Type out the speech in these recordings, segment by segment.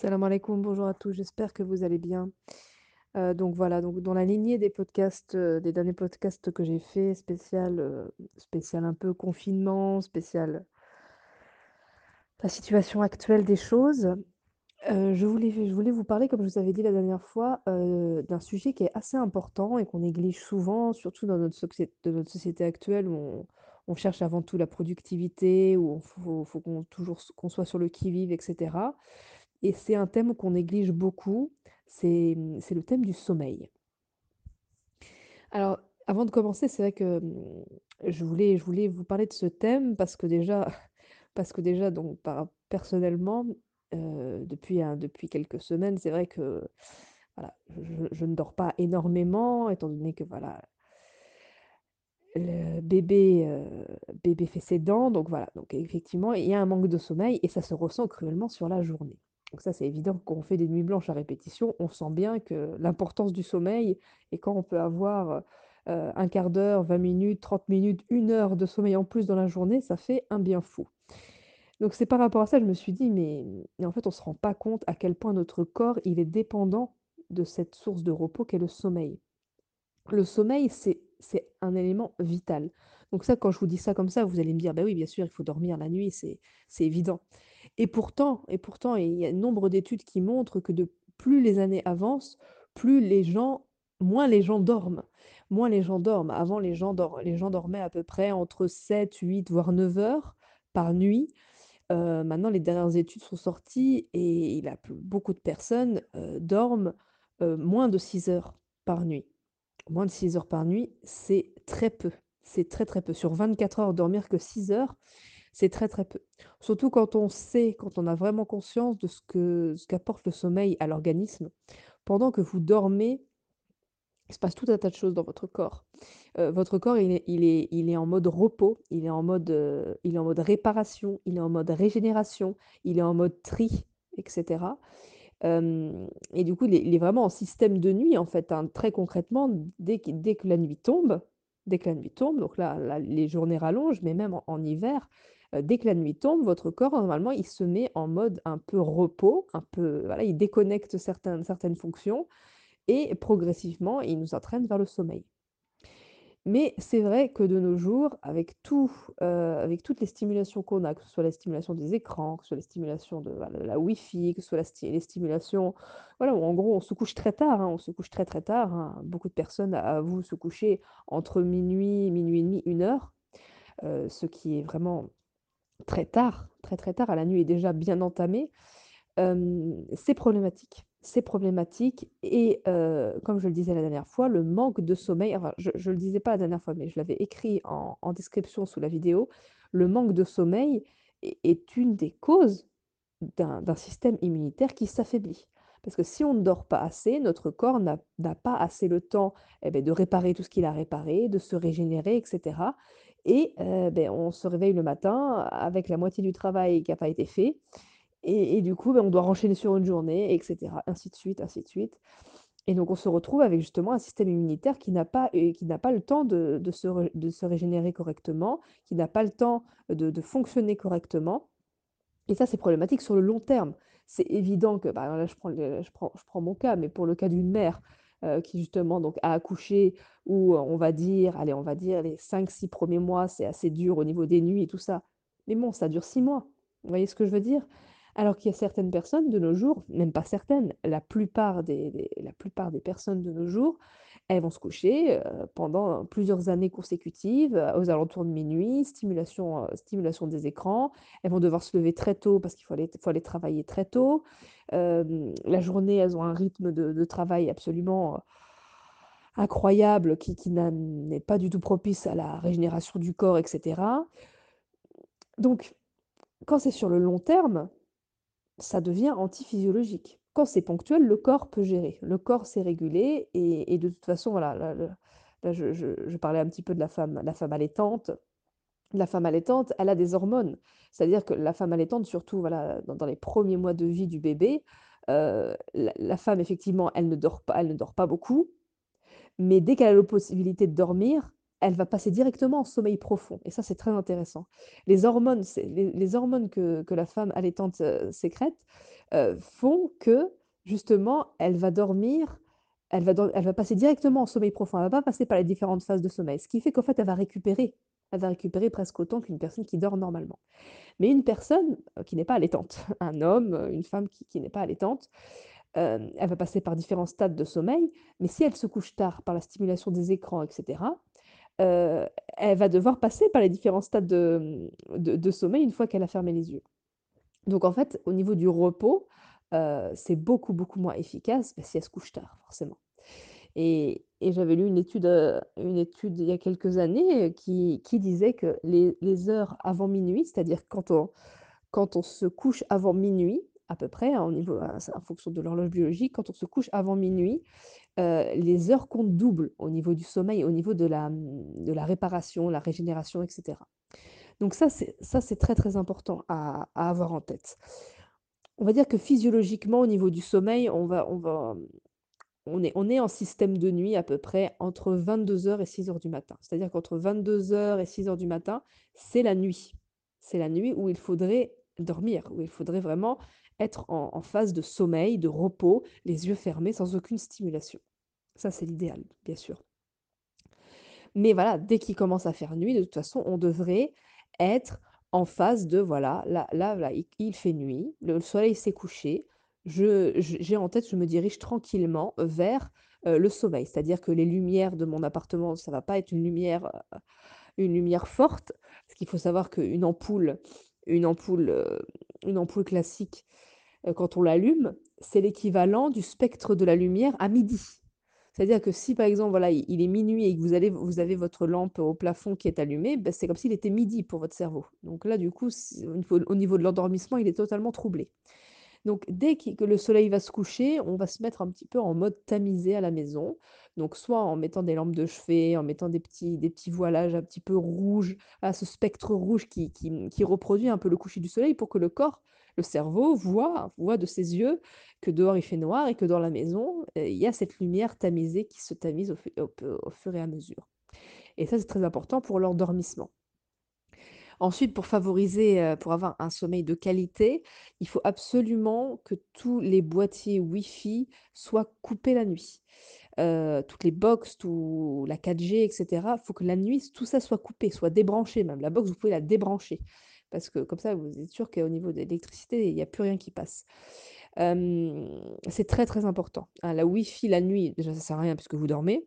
Salam alaikoum, bonjour à tous, j'espère que vous allez bien. Heu, donc voilà, donc dans la lignée des podcasts, heu, des derniers podcasts que j'ai fait spécial, heu, spécial un peu confinement, spécial la situation actuelle des choses, je voulais je voulais vous parler, comme je vous avais dit la dernière fois, d'un sujet qui est assez important et qu'on néglige souvent, surtout dans notre société actuelle où on cherche avant tout la productivité, où on faut faut qu'on toujours qu'on soit sur le qui-vive et cetera et c'est un thème qu'on néglige beaucoup, c'est, mmh, c'est le thème du sommeil. Alors, avant de commencer, c'est vrai que, mmh, je voulais vous parler de ce thème parce que déjà parce que déjà donc par personnellement, heu, depuis depuis quelques semaines, c'est vrai que, je ne dors pas énormément étant donné que voilà le bébé, heu, bébé fait ses dents, donc voilà, donc effectivement, il y a un manque de sommeil et ça se ressent cruellement sur la journée. Donc ça, c'est évident quand on fait des nuits blanches à répétition, on sent bien que l'importance du sommeil et quand on peut avoir, heu, 1/4 d'heure, 20 minutes, 30 minutes, 1 heure de sommeil en plus dans la journée, ça fait un bien fou. Donc c'est par rapport à ça, je me suis dit: «Mais en fait, on se rend pas compte à quel point notre corps, il est dépendant de cette source de repos qu'est le sommeil». Le sommeil, c'est un élément vital. Donc ça, quand je vous dis ça comme ça, vous allez me dire: «Bah oui, bien sûr, il faut dormir la nuit, c'est évident». Et pourtant et pourtant, il y a nombre d'études qui montrent que de plus les années avancent, plus les gens moins les gens dorment. Moins les gens dorment. Avant, les gens dor les gens dormaient à peu près entre 7-8 voire 9 heures par nuit. Heu, maintenant, les dernières études sont sorties et la p beaucoup de personnes, heu, dorment, heu, moins de 6 heures par nuit. Moins de 6 heures par nuit, c'est très peu. C'est très, très peu. Sur 24 heures, dormir que 6 heures, c'est très, très peu. Surtout quand on sait, quand on a vraiment conscience de ce que ce qu'apporte le sommeil à l'organisme. Pendant que vous dormez il se passe tout un tas de choses dans votre corps. Heu, votre corps, il est il est en mode repos, il est en mode, heu, il est en mode réparation, il est en mode régénération, il est en mode tri et cetera. Hem et du coup, il est vraiment en système de nuit, en fait, hein. Très concrètement, dès que dès que la nuit tombe dès que la nuit tombe, donc là les journées rallongent, mais même en hiver, heu, dès que la nuit tombe, votre corps, normalement, il se met en mode un peu repos, un peu voilà, il déconnecte certaines certaines fonctions et progressivement, il nous entraîne vers le sommeil. Mais c'est vrai que de nos jours, avec tout, heu, avec toutes les stimulations qu'on a, que ce soit la stimulation des écrans, que ce soit les stimulations de la Wi-Fi, que ce soit la les stimulations voilà, en gros, on se couche très tard, hein, on se couche très, très tard, hein. Beaucoup de personnes avouent se coucher entre 00:00, 00:30, 01:00, heu, ce qui est vraiment très tard, très, très tard, la nuit est déjà bien entamée. C'est problématique. C'est problématique et comme je le disais la dernière fois, le manque de sommeil je je le disais pas la dernière fois, mais je l'avais écrit en description sous la vidéo. Le manque de sommeil est une des causes d'un système immunitaire qui s'affaiblit. Parce que si on ne dort pas assez, notre corps n'a pas assez le temps et beh, de réparer tout ce qu'il a à réparer, de se régénérer et cetera et beh, on se réveille le matin avec la moitié du travail qui a pas été fait et du coup, bah, on doit renchaîner sur une journée et cetera, ainsi de suite, ainsi de suite et donc on se retrouve avec justement un système immunitaire qui n'a pas qui n'a pas le temps de de se de se régénérer correctement, qui n'a pas le temps de de fonctionner correctement et ça, c'est problématique sur le long terme. C'est évident que, bah, là, je prends je prends je prends mon cas, mais pour le cas d'une mère, heu, qui justement donc a accouché où on va dire, allez, on va dire les 5-6 premiers mois, c'est assez dur au niveau des nuits et tout ça. Mais bon, ça dure 6 mois. Vous voyez ce que je veux dire? Alors qu'il y a certaines personnes de nos jours, même pas certaines, la plupart des la plupart des personnes de nos jours, elles vont se coucher, pendant plusieurs années consécutives, aux alentours de 00:00, stimulation, stimulation des écrans. Elles vont devoir se lever très tôt parce qu'il faut aller faut aller travailler très tôt. Hem, la journée, elles ont un rythme de de travail absolument incroyable qui qui n'est pas du tout propice à la régénération du corps et cetera. Donc quand c'est sur le long terme, ça devient antiphysiologique. C'est ponctuel, le corps peut gérer. Le corps sait réguler et et de toute façon, voilà, là là je je parlais un petit peu de la femme la femme allaitante. La femme allaitante, elle a des hormones. C'est-à-dire que la femme allaitante, surtout, voilà, dans les 1ers mois de vie du bébé, heu, la la femme, effectivement, elle ne dort pas elle ne dort pas beaucoup, mais dès qu'elle a la possibilité de dormir, elle va passer directement en sommeil profond et ça, c'est très intéressant. Les hormones, les hormones que la femme allaitante, heu, sécrète, heu, font que, justement, elle va dormir, elle va passer directement en sommeil profond. Elle va pas passer par les différentes phases de sommeil. Ce qui fait qu'en fait, elle va récupérer. Elle va récupérer presque autant qu'une personne qui dort normalement. Mais une personne, heu, qui n'est pas allaitante, un homme, une femme qui n'est pas allaitante, hem, elle va passer par différents stades de sommeil, mais si elle se couche tard par la stimulation des écrans et heu, elle va devoir passer par les différents stades de, mmh, de sommeil une fois qu'elle a fermé les yeux. Donc en fait, au niveau du repos, heu, c'est beaucoup, beaucoup moins efficace, bah, si elle se couche tard, forcément. Et j'avais lu une étude, heu, une étude il y a quelques années, qui disait que les heures avant minuit, c'est-à-dire quand on quand on se couche avant minuit, à peu près, hein, au niveau, c'est en fonction de l'horloge biologique, quand on se couche avant minuit, heu, les heures comptent double au niveau du sommeil, au niveau de la, réparation, la régénération et cetera. Donc ça, c'est très, très important à avoir en tête. On va dire que physiologiquement, au niveau du sommeil, on est en système de nuit à peu près entre 22:00 et 6:00 du matin. C'est-à-dire qu'entre 22:00 et 6:00 du matin, c'est la nuit. C'est la nuit où il faudrait dormir, où il faudrait vraiment être en phase de sommeil, de repos, les yeux fermés, sans aucune stimulation. Ça, c'est l'idéal, bien sûr. Mais voilà, dès qu'il commence à faire nuit, de toute façon, on devrait être en phase de voilà, là là là, il fait nuit, le soleil s'est couché, je je j'ai en tête, je me dirige tranquillement vers, heu, le sommeil. C'est-à-dire que les lumières de mon appartement, ça va pas être une lumière, heu, une lumière forte. Parce qu'il faut savoir qu'une ampoule une ampoule, heu, une ampoule classique, quand on l'allume, c'est l'équivalent du spectre de la lumière à midi. C'est-à-dire que si, par exemple, voilà, il est minuit et que vous avez votre lampe au plafond qui est allumée, bah, c'est comme s'il était midi pour votre cerveau. Donc là, du coup, au niveau au niveau de l'endormissement, il est totalement troublé. Donc dès que le soleil va se coucher, on va se mettre un petit peu en mode tamisé à la maison. Donc soit en mettant des lampes de chevet, en mettant des petits des petits voilages un petit peu rouges, à ce spectre rouge qui qui reproduit un peu le coucher du soleil pour que le corps, le cerveau voit voit de ses yeux que dehors il fait noir et que dans la maison, heu, il y a cette lumière tamisée qui se tamise au fur et à mesure. Et ça, c'est très important pour l'endormissement. Ensuite, pour favoriser, heu, pour avoir un sommeil de qualité, il faut absolument que tous les boîtiers Wi-Fi soient coupés la nuit. Heu, toutes les box, tout la 4G et cetera, faut que la nuit, tout ça soit coupé, soit débranché même. La box, vous pouvez la débrancher parce que comme ça, vous êtes sûr qu'au niveau de l'électricité, il y a plus rien qui passe. C'est très, très important, hein. La Wi-Fi la nuit, déjà ça sert à rien puisque vous dormez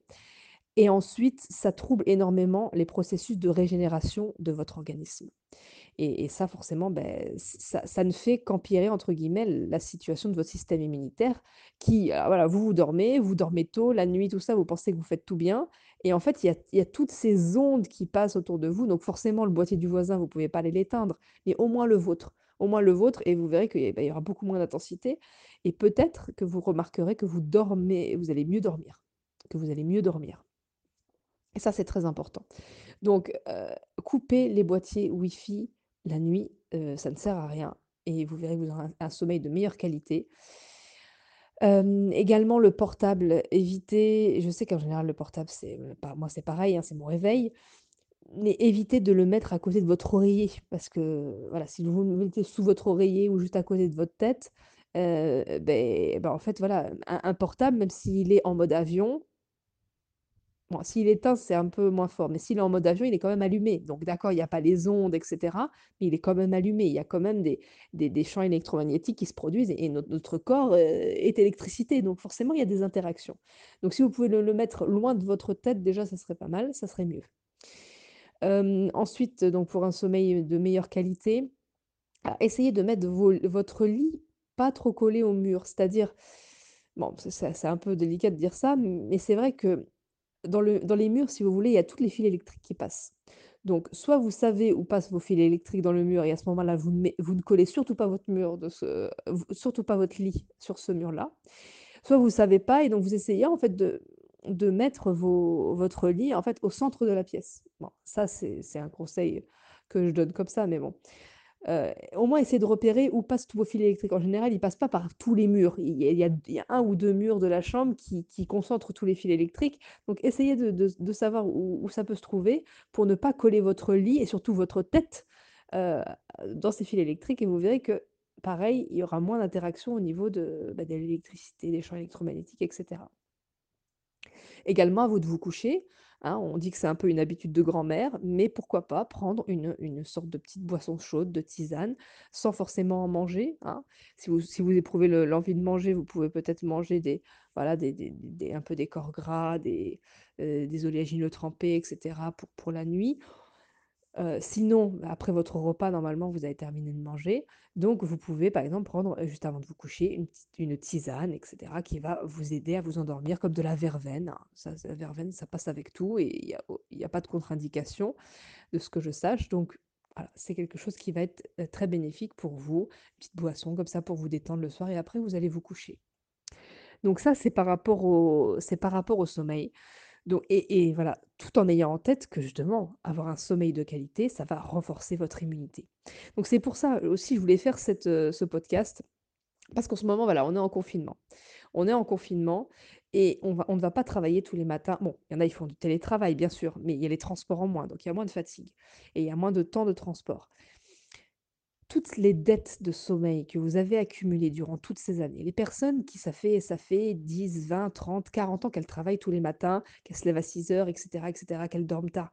et ensuite, ça trouble énormément les processus de régénération de votre organisme. Et ça forcément, beh, ç ça ne fait qu'empirer entre guillemets «la situation de votre système immunitaire» qui alors voilà, vous, vous dormez, vous dormez tôt, la nuit, tout ça, vous pensez que vous faites tout bien et en fait, il y a toutes ces ondes qui passent autour de vous, donc forcément le boîtier du voisin, vous pouvez pas aller l'éteindre, mais au moins le vôtre. Au moins le vôtre et vous verrez qu'il il y aura beaucoup moins d'intensité et peut-être que vous remarquerez que vous dormez vous allez mieux dormir, que vous allez mieux dormir. Et ça, c'est très important. Donc, heu, coupez les boîtiers Wi-Fi la nuit, ça ne sert à rien et vous verrez que vous aurez un sommeil de meilleure qualité. Également le portable, évitez je sais qu'en général le portable c'est, moi c'est pareil, hein, c'est mon réveil, mais évitez de le mettre à côté de votre oreiller parce que, voilà, si vous le mettez sous votre oreiller ou juste à côté de votre tête, beh bah, en fait, voilà, un portable, même s'il est en mode avion S'il est éteint, c'est un peu moins fort, mais s'il est en mode avion, il est quand même allumé. Donc d'accord, il y a pas les ondes et cetera, mais il est quand même allumé. Il y a quand même des des champs électromagnétiques qui se produisent et notre corps, heu, est électricité, donc forcément, il y a des interactions. Donc si vous pouvez le mettre loin de votre tête, déjà, ça serait pas mal, ça serait mieux. Hem, ensuite, donc pour un sommeil de meilleure qualité, essayez de mettre votre lit pas trop collé au mur. C'est-à-dire, bon, c'est un peu délicat de dire ça, mais c'est vrai que dans le dans les murs, si vous voulez, il y a toutes les fils électriques qui passent. Donc soit vous savez où passent vos fils électriques dans le mur et à ce moment-là, vous ne ne collez surtout pas votre lit sur ce mur-là. Soit vous savez pas et donc vous essayez en fait de mettre votre lit au centre de la pièce. Bon, ça c'est un conseil que je donne comme ça, mais bon. Heu, au moins essayer de repérer où passent tous vos fils électriques. En général, ils passent pas par tous les murs. Il y a 1 ou 2 murs de la chambre qui qui concentrent tous les fils électriques. Donc essayez de savoir où ça peut se trouver pour ne pas coller votre lit et surtout votre tête, heu, dans ces fils électriques et vous verrez que, pareil, il y aura moins d'interaction au niveau de, bah, de l'électricité, des champs électromagnétiques et cetera. Également, à vous de vous coucher, hein, on dit que c'est un peu une habitude de grand-mère, mais pourquoi pas prendre une une sorte de petite boisson chaude, de tisane, sans forcément en manger, hein. Si vous si vous éprouvez le l'envie de manger, vous pouvez peut-être manger des voilà, des des des un peu des corps gras, des, heu, des oléagineux trempés et cetera pour pour la nuit. Sinon, bah, après votre repas, normalement, vous avez terminé de manger, donc vous pouvez, par exemple, prendre, juste avant de vous coucher, une tisane et cetera qui va vous aider à vous endormir comme de la verveine, hein. Ça la verveine, ça passe avec tout et il y a au il y a pas de contre-indication de ce que je sache, donc voilà, c'est quelque chose qui va être, très bénéfique pour vous. Une petite boisson comme ça pour vous détendre le soir et après vous allez vous coucher. Donc ça, c'est par rapport au sommeil. Donc et voilà, tout en ayant en tête que justement, avoir un sommeil de qualité, ça va renforcer votre immunité. Donc c'est pour ça aussi, je voulais faire heu, ce podcast parce qu'en ce moment, voilà, on est en confinement. On est en confinement et on on ne va pas travailler tous les matins. Bon, il y en a, ils font du télétravail, bien sûr, mais il y a les transports en moins, donc il y a moins de fatigue et il y a moins de temps de transport. Toutes les dettes de sommeil que vous avez accumulées durant toutes ces années, les personnes qui ça fait ça fait 10-20-30-40 ans qu'elles travaillent tous les matins, qu'elles se lèvent à 6:00 et cetera et cetera, qu'elles dorment tard.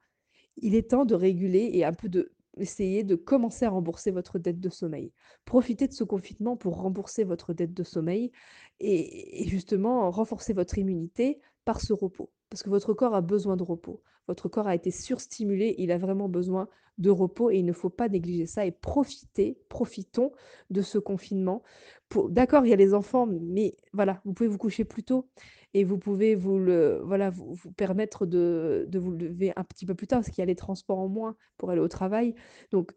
Il est temps de réguler et un peu de essayer de commencer à rembourser votre dette de sommeil. Profitez de ce confinement pour rembourser votre dette de sommeil et justement renforcer votre immunité par ce repos. Parce que votre corps a besoin de repos. Votre corps a été surstimulé, il a vraiment besoin de repos et il ne faut pas négliger ça et profiter, profitons de ce confinement pour d'accord, il y a les enfants, mais voilà, vous pouvez vous coucher plus tôt et vous pouvez vous le voilà, vous permettre de de vous lever un petit peu plus tard parce qu'il y a les transports en moins pour aller au travail. Donc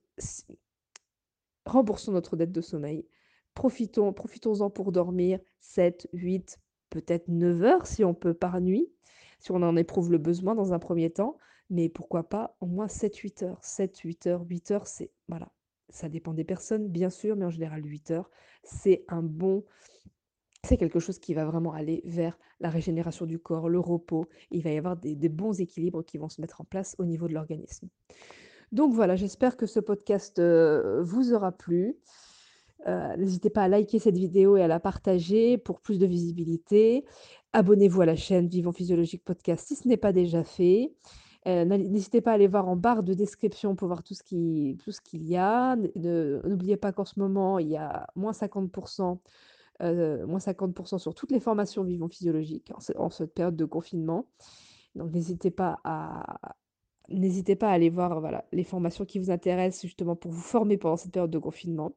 remboursons notre dette de sommeil. Profitons profitons-en pour dormir 7-8, peut-être 9 heures si on peut par nuit, si on en éprouve le besoin dans un premier temps, mais pourquoi pas au moins 7-8 heures. 7-8 heures, 8 heures, c'est voilà, ça dépend des personnes bien sûr, mais en général 8 heures, c'est un bon c'est quelque chose qui va vraiment aller vers la régénération du corps, le repos. Il va y avoir des bons équilibres qui vont se mettre en place au niveau de l'organisme. Donc voilà, j'espère que ce podcast, heu, vous aura plu. Heu, n'hésitez pas à liker cette vidéo et à la partager pour plus de visibilité. Abonnez-vous à la chaîne Vivons Physiologique Podcast si ce n'est pas déjà fait. N'al n'hésitez pas à aller voir en barre de description pour voir tout ce qu'il y a. N'oubliez pas qu'en ce moment, il y a -50 heu, -50 sur toutes les formations Vivons Physiologique en en cette période de confinement. Donc n'hésitez pas à n'hésitez pas à aller voir, voilà, les formations qui vous intéressent justement pour vous former pendant cette période de confinement.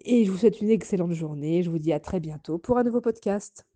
Et je vous souhaite une excellente journée. Je vous dis à très bientôt pour un nouveau podcast.